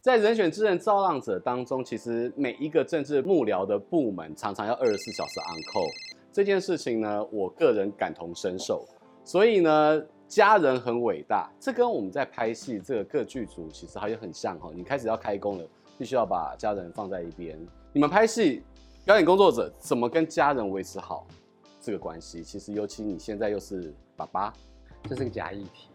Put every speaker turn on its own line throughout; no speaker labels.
在人选之人造浪者当中，其实每一个政治幕僚的部门常常要二十四小时 on call 这件事情呢，我个人感同身受。所以呢，家人很伟大，这跟我们在拍戏这个各剧组其实好像很像哈。你开始要开工了，必须要把家人放在一边。你们拍戏，表演工作者怎么跟家人维持好这个关系？其实尤其你现在又是爸爸，
这是个假议题。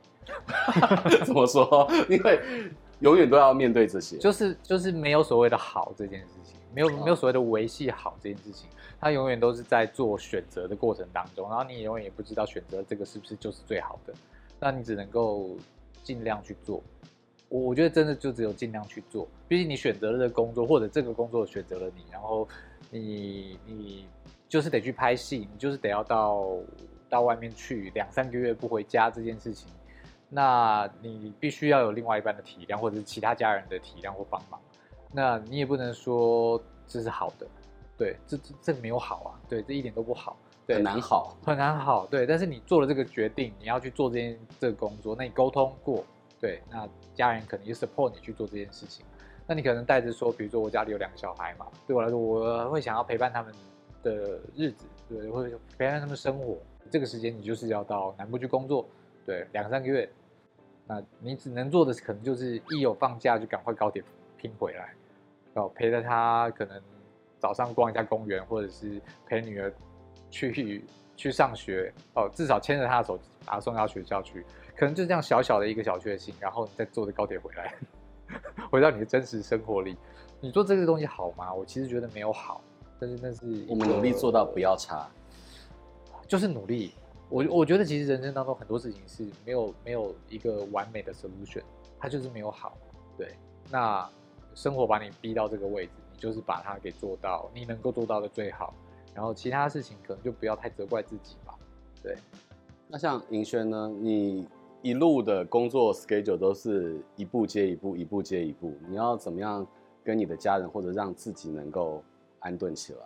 怎么说？因为。永远都要面对这些，
就是就是没有所谓的好这件事情，没有没有所谓的维系好这件事情，他永远都是在做选择的过程当中，然后你永远也不知道选择这个是不是就是最好的，那你只能够尽量去做。我我觉得真的就只有尽量去做，毕竟你选择了这个工作，或者这个工作选择了你，然后你你就是得去拍戏，你就是得要到到外面去两三个月不回家这件事情。那你必须要有另外一半的体谅，或者是其他家人的体谅或帮忙。那你也不能说这是好的，对，这这这没有好啊，对，这一点都不好，对，
很难好，
很难好，对。但是你做了这个决定，你要去做这件这个工作，那你沟通过，对，那家人可能就 support 你去做这件事情。那你可能带着说，比如说我家里有两个小孩嘛，对我来说，我会想要陪伴他们的日子，对，会陪伴他们生活。这个时间你就是要到南部去工作，对，两三个月。那你只能做的可能就是一有放假就赶快高铁拼回来，哦，陪着他可能早上逛一下公园，或者是陪女儿去去上学，哦，至少牵着他的手把他送到学校去，可能就这样小小的一个小确幸，然后你再坐着高铁回来，回到你的真实生活里。你做这个东西好吗？我其实觉得没有好，但是那是
我们努力做到不要差，
就是努力。我我觉得其实人生当中很多事情是没有没有一个完美的 solution，它就是没有好。对，那生活把你逼到这个位置，你就是把它给做到你能够做到的最好，然后其他事情可能就不要太责怪自己吧。对，
那像银轩呢，你一路的工作 schedule 都是一步接一步，一步接一步，你要怎么样跟你的家人或者让自己能够安顿起来？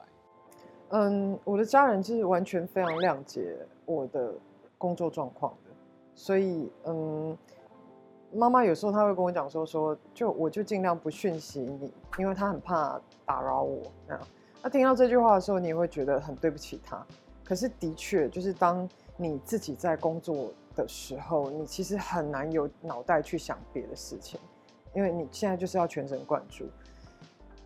嗯，我的家人就是完全非常谅解我的工作状况的，所以嗯，妈妈有时候她会跟我讲说说，就我就尽量不讯息你，因为她很怕打扰我。那那听到这句话的时候，你也会觉得很对不起她。可是的确，就是当你自己在工作的时候，你其实很难有脑袋去想别的事情，因为你现在就是要全神贯注。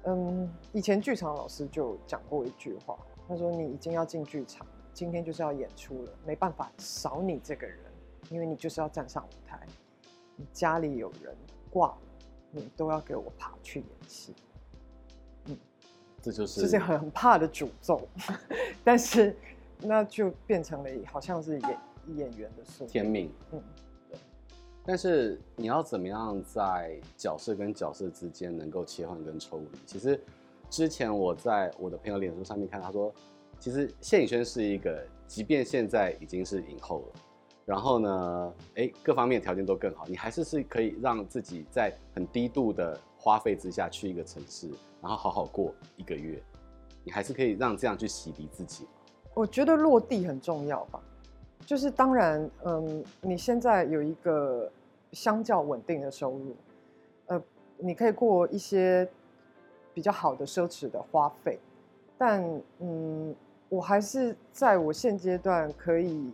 嗯，以前剧场老师就讲过一句话。他说：“你已经要进剧场，今天就是要演出了，没办法少你这个人，因为你就是要站上舞台。你家里有人挂了，你都要给我爬去演戏。嗯，
这就是
这是很怕的诅咒，但是那就变成了好像是演演员的
天命。嗯，对。但是你要怎么样在角色跟角色之间能够切换跟抽离？其实。”之前我在我的朋友脸书上面看，他说，其实谢颖轩是一个，即便现在已经是影后了，然后呢，哎，各方面条件都更好，你还是是可以让自己在很低度的花费之下去一个城市，然后好好过一个月，你还是可以让这样去洗涤自己。
我觉得落地很重要吧，就是当然，嗯，你现在有一个相较稳定的收入，呃，你可以过一些。比较好的奢侈的花费，但嗯，我还是在我现阶段可以，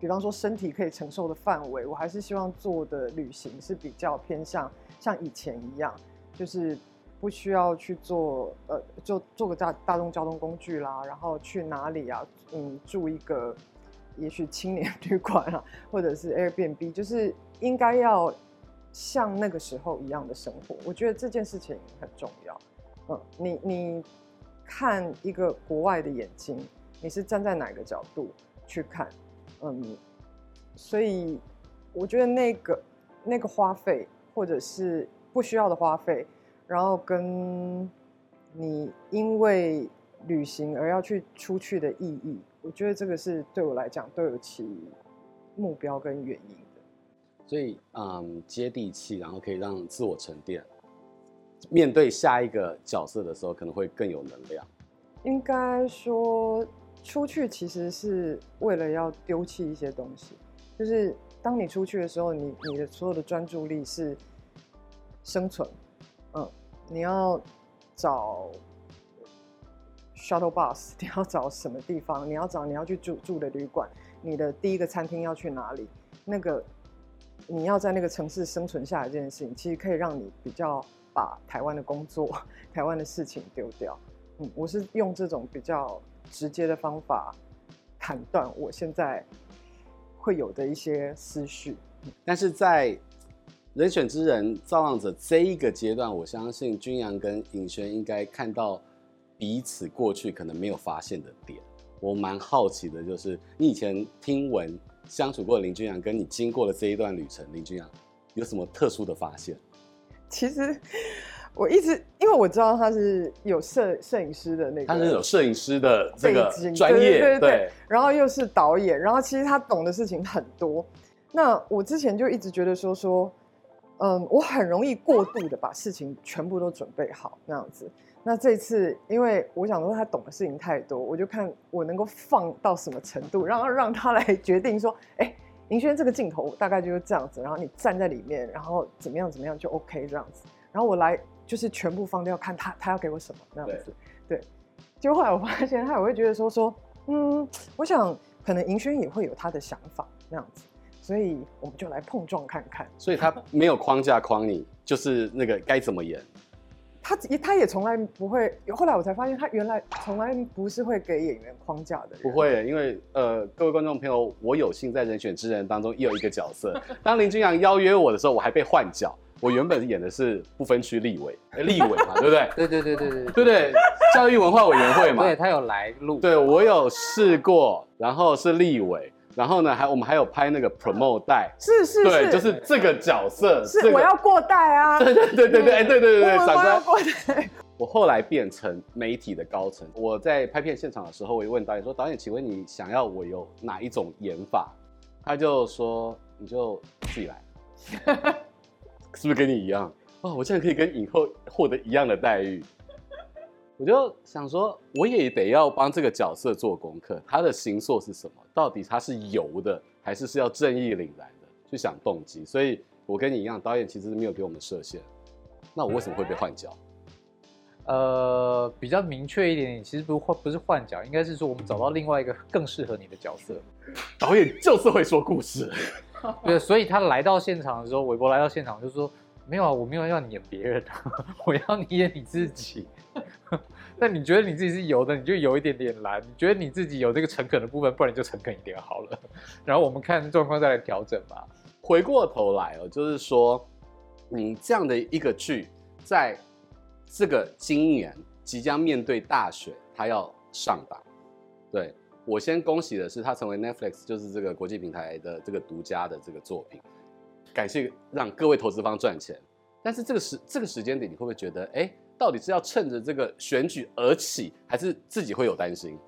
比方说身体可以承受的范围，我还是希望做的旅行是比较偏向像以前一样，就是不需要去做呃，就坐个大大众交通工具啦，然后去哪里啊？嗯，住一个也许青年旅馆啊，或者是 Airbnb，就是应该要像那个时候一样的生活。我觉得这件事情很重要。嗯，你你看一个国外的眼睛，你是站在哪个角度去看？嗯，所以我觉得那个那个花费，或者是不需要的花费，然后跟你因为旅行而要去出去的意义，我觉得这个是对我来讲都有其目标跟原因的。
所以，嗯，接地气，然后可以让自我沉淀。面对下一个角色的时候，可能会更有能量。
应该说，出去其实是为了要丢弃一些东西。就是当你出去的时候，你你的所有的专注力是生存。嗯，你要找 shuttle bus，你要找什么地方？你要找你要去住住的旅馆，你的第一个餐厅要去哪里？那个你要在那个城市生存下来这件事情，其实可以让你比较把台湾的工作、台湾的事情丢掉。嗯，我是用这种比较直接的方法砍断我现在会有的一些思绪。
但是在人选之人造浪者这一个阶段，我相信君阳跟尹轩应该看到彼此过去可能没有发现的点。我蛮好奇的，就是你以前听闻相处过的林君阳，跟你经过了这一段旅程，林君阳有什么特殊的发现？
其实。我一直因为我知道他是有摄摄影师的那个，
他是有摄影师的这个专业，
对对对，
对，
然后又是导演，然后其实他懂的事情很多。那我之前就一直觉得说说，嗯，我很容易过度的把事情全部都准备好那样子。那这次因为我想说他懂的事情太多，我就看我能够放到什么程度，然后让他来 决定说，哎，银轩这个镜头大概就是这样子，然后你站在里面，然后怎么样怎么样就 OK 这样子，然后我来。就是全部放掉，看他他要给我什么那样子，对。结果后来我发现，他也会觉得说说，嗯，我想可能银轩也会有他的想法那样子，所以我们就来碰撞看看。
所以他没有框架框你，就是那个该怎么演。
他他也从来不会。后来我才发现，他原来从来不是会给演员框架的人。
不会，因为呃，各位观众朋友，我有幸在人选之人当中也有一个角色。当林君阳邀约我的时候，我还被换角。我原本演的是不分区立委，立委嘛，对不对？
对对对对对
对对，教育文化委员会嘛。
对，他有来录。
对，我有试过，然后是立委，然后呢，还我们还有拍那个 promote 带。
是是是。
对，就是这个角色。
是我要过带啊。
对对对对对，哎对对对对，长官。
过带。
我后来变成媒体的高层，我在拍片现场的时候，我就问导演说：“导演，请问你想要我有哪一种演法？”他就说：“你就自己来。”是不是跟你一样？哦，我现在可以跟影后获得一样的待遇，我就想说，我也得要帮这个角色做功课。他的星座是什么？到底他是油的，还是是要正义凛然的？去想动机。所以，我跟你一样，导演其实是没有给我们设限。那我为什么会被换角？
呃，比较明确一点，其实不换不是换角，应该是说我们找到另外一个更适合你的角色。
导演就是会说故事。
对，所以他来到现场的时候，韦伯来到现场就说：“没有啊，我没有要你演别人，我要你演你自己。那你觉得你自己是油的，你就有一点点蓝；你觉得你自己有这个诚恳的部分，不然你就诚恳一点好了。然后我们看状况再来调整吧。
回过头来哦，就是说，你这样的一个剧，在这个今年即将面对大选，他要上档，对。”我先恭喜的是，它成为 Netflix 就是这个国际平台的这个独家的这个作品，感谢让各位投资方赚钱。但是这个时这个时间点，你会不会觉得，哎，到底是要趁着这个选举而起，还是自己会有担心？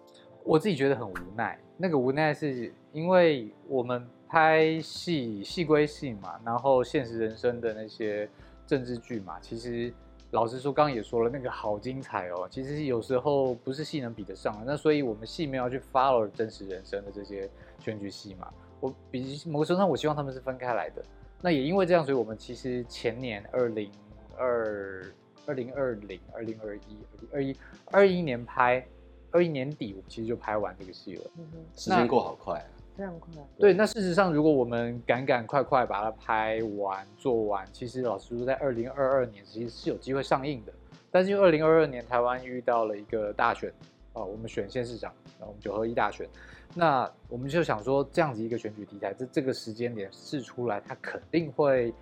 我自己觉得很无奈。那个无奈是因为我们拍戏，戏归戏嘛，然后现实人生的那些政治剧嘛，其实。老实说，刚刚也说了，那个好精彩哦。其实有时候不是戏能比得上的。那所以我们戏没有去 follow 真实人生的这些选举戏嘛。我比某个程度上，我希望他们是分开来的。那也因为这样，所以我们其实前年二零二二零二零二零二一二零二一二一年拍，二一年底我们其实就拍完这个戏了。嗯，
时间过好快啊。
非常快。
对，那事实上，如果我们赶赶快快把它拍完、做完，其实老实说，在二零二二年其实是有机会上映的。但是因为二零二二年台湾遇到了一个大选啊，我们选县市长，然后我们九合一大选，那我们就想说，这样子一个选举题材，这这个时间点试出来，它肯定会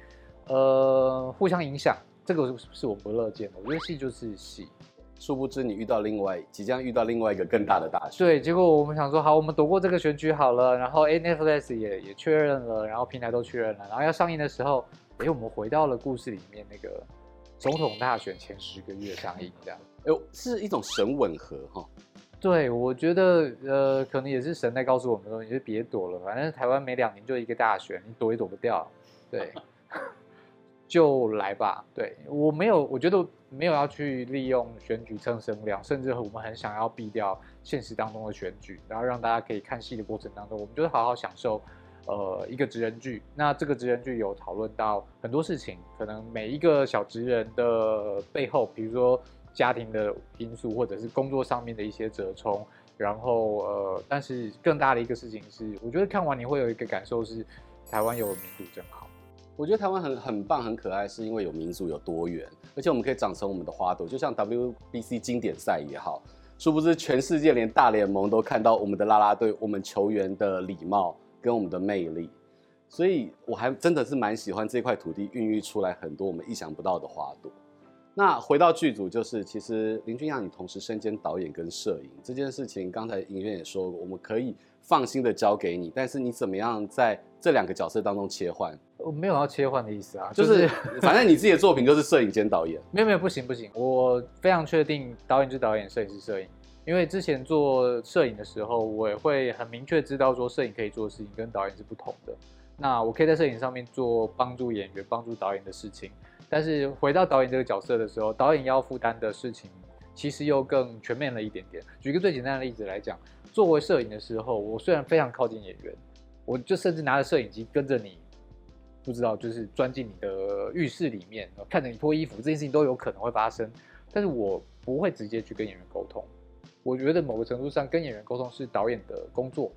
呃互相影响，这个是我不乐见的。我觉得戏就是戏。
殊不知你遇到另外即将遇到另外一个更大的大选。
对，结果我们想说好，我们躲过这个选举好了，然后 Netflix 也也确认了，然后平台都确认了，然后要上映的时候，哎，我们回到了故事里面那个总统大选前十个月上映这样。
哎，是一种神吻合哈。
对，我觉得呃，可能也是神在告诉我们说，你就别躲了，反正台湾每两年就一个大选，你躲也躲不掉。对。就来吧。对，我没有，我觉得没有要去利用选举蹭声量，甚至我们很想要避掉现实当中的选举，然后让大家可以看戏的过程当中，我们就是好好享受。呃，一个职人剧，那这个职人剧有讨论到很多事情，可能每一个小职人的背后，比如说家庭的因素，或者是工作上面的一些折冲，然后呃，但是更大的一个事情是，我觉得看完你会有一个感受是，台湾有民主真好。
我觉得台湾很很棒，很可爱，是因为有民族有多元，而且我们可以长成我们的花朵，就像 WBC 经典赛也好，殊不知全世界连大联盟都看到我们的啦啦队，我们球员的礼貌。跟我们的魅力，所以我还真的是蛮喜欢这块土地孕育出来很多我们意想不到的花朵。那回到剧组，就是其实林君阳，你同时身兼导演跟摄影这件事情，刚才影院也说过，我们可以放心的交给你，但是你怎么样在这两个角色当中切换？
我没有要切换的意思啊，
就是反正你自己的作品就是摄影兼导演。
没有没有，不行不行，我非常确定导演就是导演，摄影是摄影。因为之前做摄影的时候，我也会很明确知道说，摄影可以做的事情跟导演是不同的。那我可以在摄影上面做帮助演员、帮助导演的事情，但是回到导演这个角色的时候，导演要负担的事情其实又更全面了一点点。举个最简单的例子来讲，作为摄影的时候，我虽然非常靠近演员，我就甚至拿着摄影机跟着你，不知道就是钻进你的浴室里面，看着你脱衣服，这件事情都有可能会发生，但是我不会直接去跟演员沟通。我觉得某个程度上跟演员沟通是导演的工作，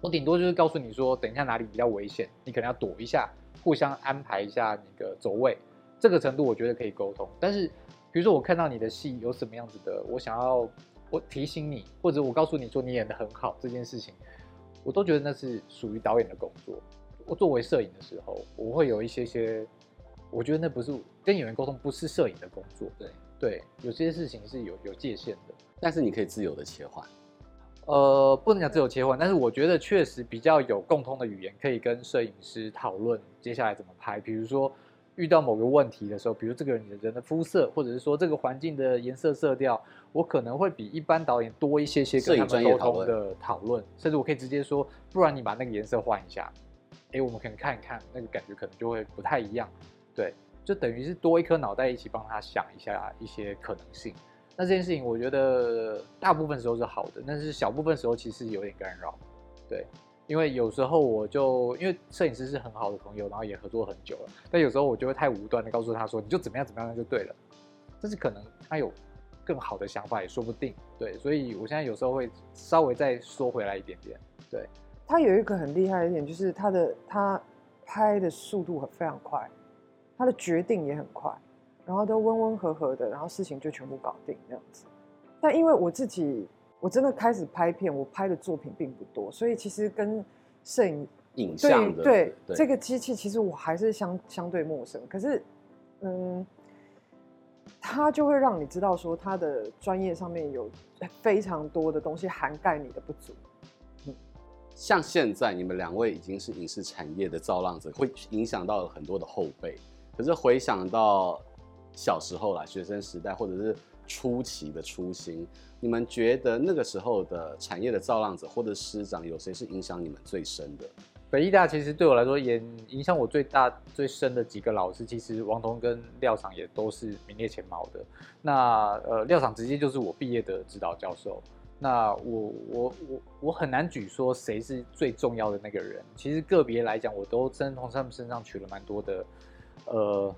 我顶多就是告诉你说，等一下哪里比较危险，你可能要躲一下，互相安排一下那个走位，这个程度我觉得可以沟通。但是比如说我看到你的戏有什么样子的，我想要我提醒你，或者我告诉你说你演得很好这件事情，我都觉得那是属于导演的工作。我作为摄影的时候，我会有一些些，我觉得那不是跟演员沟通，不是摄影的工作。对对，有些事情是有有界限的。但是你可以自由的切换，呃，不能讲自由切换，但是我觉得确实比较有共通的语言，可以跟摄影师讨论接下来怎么拍。比如说遇到某个问题的时候，比如这个人的人的肤色，或者是说这个环境的颜色色调，我可能会比一般导演多一些些跟他们沟通的讨论，甚至我可以直接说，不然你把那个颜色换一下，哎，我们可能看一看，那个感觉可能就会不太一样。对，就等于是多一颗脑袋一起帮他想一下一些可能性。那这件事情，我觉得大部分时候是好的，但是小部分时候其实有点干扰，对，因为有时候我就因为摄影师是很好的朋友，然后也合作很久了，但有时候我就会太武断的告诉他说，你就怎么样怎么样就对了，但是可能他有更好的想法也说不定，对，所以我现在有时候会稍微再缩回来一点点，对，
他有一个很厉害的一点，就是他的他拍的速度很非常快，他的决定也很快。然后都温温和和的，然后事情就全部搞定那样子。但因为我自己，我真的开始拍片，我拍的作品并不多，所以其实跟摄影
影像的
对，对这个机器，其实我还是相相对陌生。可是，嗯，它就会让你知道说，它的专业上面有非常多的东西涵盖你的不足。
像现在你们两位已经是影视产业的造浪者，会影响到很多的后辈。可是回想到。小时候啦，学生时代或者是初期的初心，你们觉得那个时候的产业的造浪者或者师长有谁是影响你们最深的？
北艺大其实对我来说也影响我最大最深的几个老师，其实王彤跟廖厂也都是名列前茅的。那呃，廖厂直接就是我毕业的指导教授。那我我我我很难举说谁是最重要的那个人。其实个别来讲，我都真从他们身上取了蛮多的呃。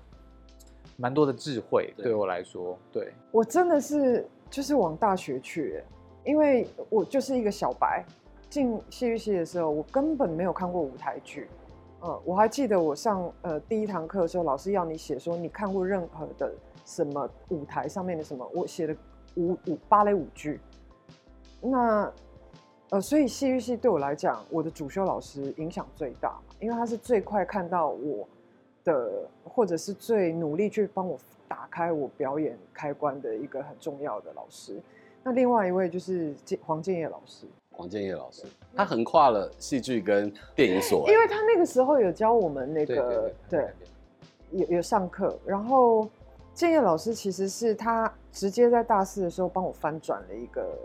蛮多的智慧，对我来说，对，
我真的是就是往大学去，因为我就是一个小白，进戏剧系的时候，我根本没有看过舞台剧，呃，我还记得我上呃第一堂课的时候，老师要你写说你看过任何的什么舞台上面的什么，我写的舞舞芭蕾舞剧，那呃，所以戏剧系对我来讲，我的主修老师影响最大，因为他是最快看到我。的，或者是最努力去帮我打开我表演开关的一个很重要的老师。那另外一位就是黄建业老师。
黄建业老师，他横跨了戏剧跟电影所，
因为他那个时候有教我们那个，对，有有上课。然后建业老师其实是他直接在大四的时候帮我翻转了一个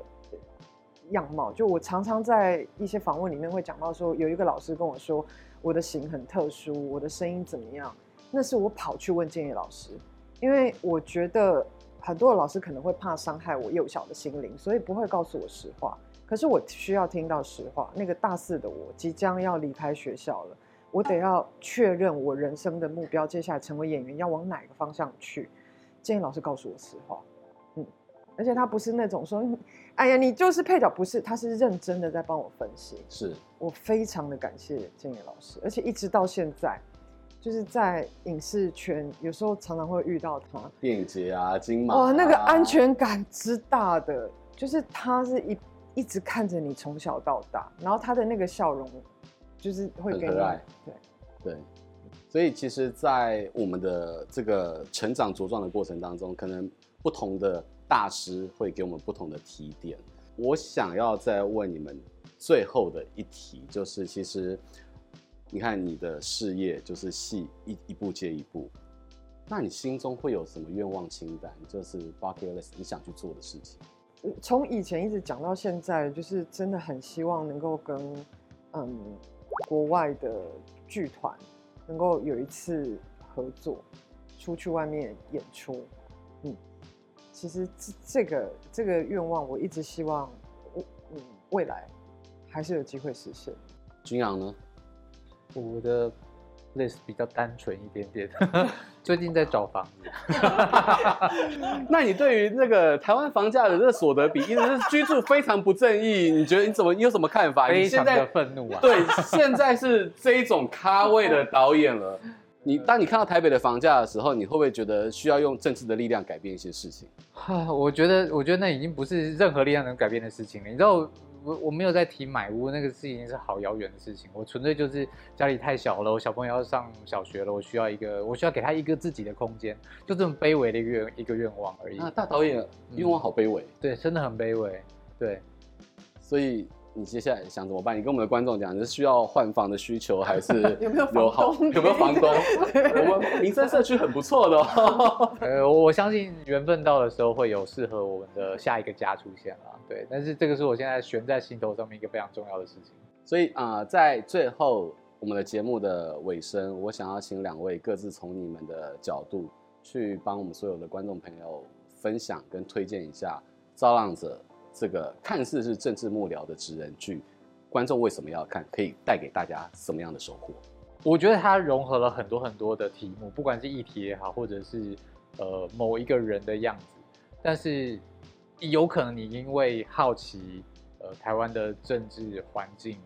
样貌。就我常常在一些访问里面会讲到说，有一个老师跟我说。我的型很特殊，我的声音怎么样？那是我跑去问建业老师，因为我觉得很多的老师可能会怕伤害我幼小的心灵，所以不会告诉我实话。可是我需要听到实话。那个大四的我即将要离开学校了，我得要确认我人生的目标，接下来成为演员要往哪个方向去。建议老师告诉我实话，而且他不是那种说，哎呀，你就是配角，不是，他是认真的在帮我分析。
是
我非常的感谢建业老师，而且一直到现在，就是在影视圈，有时候常常会遇到他。
电影节啊，金马啊，
哇，那个安全感之大的，就是他是一。一直看着你从小到大，然后他的那个笑容，就是会给你。对
对，所以其实，在我们的这个成长茁壮的过程当中，可能不同的大师会给我们不同的提点。我想要再问你们最后的一题，就是其实你看你的事业就是戏一一步接一步，那你心中会有什么愿望清单？就是 bucket list 你想去做的事情。
从以前一直讲到现在，就是真的很希望能够跟嗯国外的剧团能够有一次合作，出去外面演出。嗯，其实这这个这个愿望我一直希望，嗯未来还是有机会实现。
君阳呢？
我的 list 比较单纯一点点。最近在找房子，
那你对于那个台湾房价的这个所得比，一直是居住非常不正义，你觉得你怎么你有什么看法？
非常的愤怒啊！
对，现在是这一种咖位的导演了。你当你看到台北的房价的时候，你会不会觉得需要用政治的力量改变一些事情？
哈我觉得，我觉得那已经不是任何力量能改变的事情了。你知道。我我没有在提买屋，那个事情是好遥远的事情。我纯粹就是家里太小了，我小朋友要上小学了，我需要一个，我需要给他一个自己的空间，就这么卑微的一个愿一个愿望而已。
啊，大导演愿望好卑微。
嗯，对，真的很卑微，对，
所以。你接下来想怎么办？你跟我们的观众讲，你是需要换房的需求，还是
有没有有好
有没有房东？我们民生社区很不错的哦。
呃，我相信缘分到的时候会有适合我们的下一个家出现了。对，但是这个是我现在悬在心头上面一个非常重要的事情。
所以啊、呃，在最后我们的节目的尾声，我想要请两位各自从你们的角度去帮我们所有的观众朋友分享跟推荐一下《造浪者》。这个看似是政治幕僚的职人剧，观众为什么要看？可以带给大家什么样的收获？
我觉得它融合了很多很多的题目，不管是议题也好，或者是呃某一个人的样子。但是有可能你因为好奇，呃，台湾的政治环境，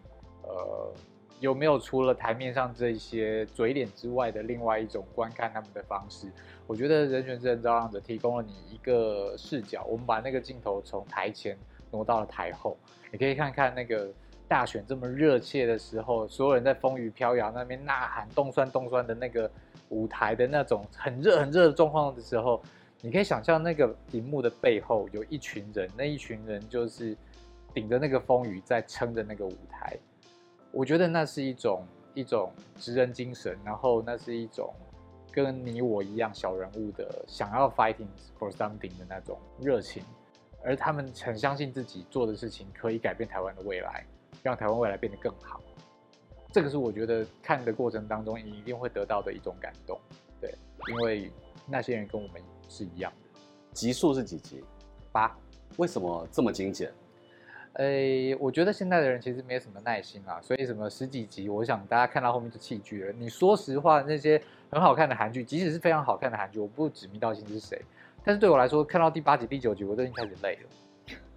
呃，有没有除了台面上这些嘴脸之外的另外一种观看他们的方式？我觉得《人权之人照浪者》提供了你一个视角，我们把那个镜头从台前挪到了台后，你可以看看那个大选这么热切的时候，所有人在风雨飘摇那边呐喊、冻酸冻酸的那个舞台的那种很热很热的状况的时候，你可以想象那个荧幕的背后有一群人，那一群人就是顶着那个风雨在撑着那个舞台。我觉得那是一种一种职人精神，然后那是一种。跟你我一样小人物的想要 fighting for something 的那种热情，而他们很相信自己做的事情可以改变台湾的未来，让台湾未来变得更好。这个是我觉得看的过程当中你一定会得到的一种感动。对，因为那些人跟我们是一样的。
集数是几集？
八。
为什么这么精简？
诶，我觉得现在的人其实没什么耐心啊，所以什么十几集，我想大家看到后面就弃剧了。你说实话，那些很好看的韩剧，即使是非常好看的韩剧，我不指名道姓是谁，但是对我来说，看到第八集、第九集，我都已经开始累了。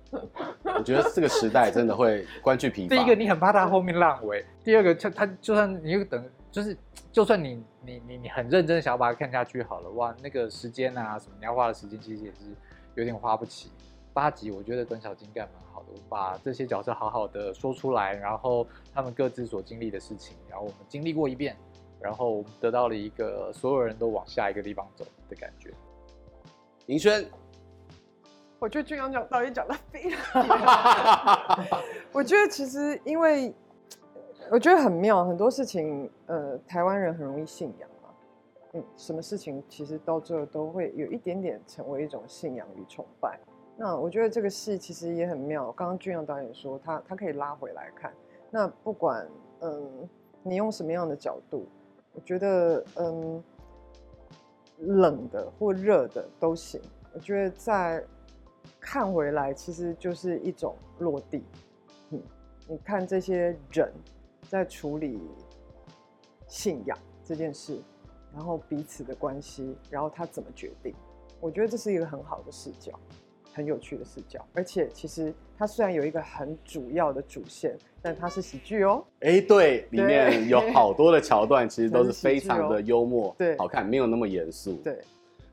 我觉得这个时代真的会观剧疲乏。
第一个，你很怕他后面烂尾；第二个，他他就算你又等，就是就算你你你你很认真想要把它看下去好了，哇，那个时间啊什么你要花的时间，其实也是有点花不起。八集，我觉得短小精干蛮好的，我把这些角色好好的说出来，然后他们各自所经历的事情，然后我们经历过一遍，然后我们得到了一个所有人都往下一个地方走的感觉。
林轩，
我觉得俊阳讲导演讲的非常 好，我觉得其实因为我觉得很妙，很多事情，呃，台湾人很容易信仰什么事情其实到最后都会有一点点成为一种信仰与崇拜。那我觉得这个戏其实也很妙。刚刚俊阳导演说他他可以拉回来看。那不管嗯你用什么样的角度，我觉得嗯冷的或热的都行。我觉得再看回来，其实就是一种落地。嗯，你看这些人在处理信仰这件事，然后彼此的关系，然后他怎么决定？我觉得这是一个很好的视角。很有趣的视角，而且其实它虽然有一个很主要的主线，但它是喜剧哦。
哎，对，里面有好多的桥段，其实都是非常的幽默，对，好看，没有那么严肃。
对，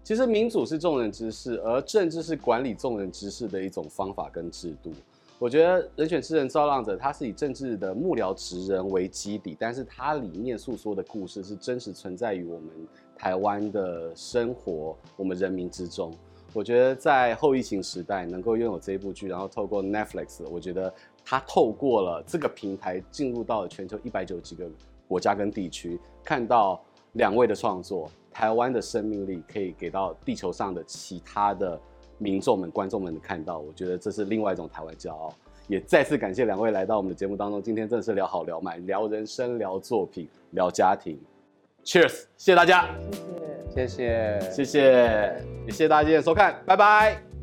其实民主是众人之事，而政治是管理众人之事的一种方法跟制度。我觉得《人选之人造浪者》它是以政治的幕僚职人为基底，但是它里面诉说的故事是真实存在于我们台湾的生活，我们人民之中。我觉得在后疫情时代能够拥有这一部剧，然后透过 Netflix，我觉得它透过了这个平台进入到了全球一百九十几个国家跟地区，看到两位的创作，台湾的生命力可以给到地球上的其他的民众们、观众们看到，我觉得这是另外一种台湾骄傲。也再次感谢两位来到我们的节目当中，今天真的是聊好聊满，聊人生、聊作品、聊家庭。Cheers，谢谢大家。
谢谢，谢谢，
谢谢，也谢谢大家今天的收看，拜拜。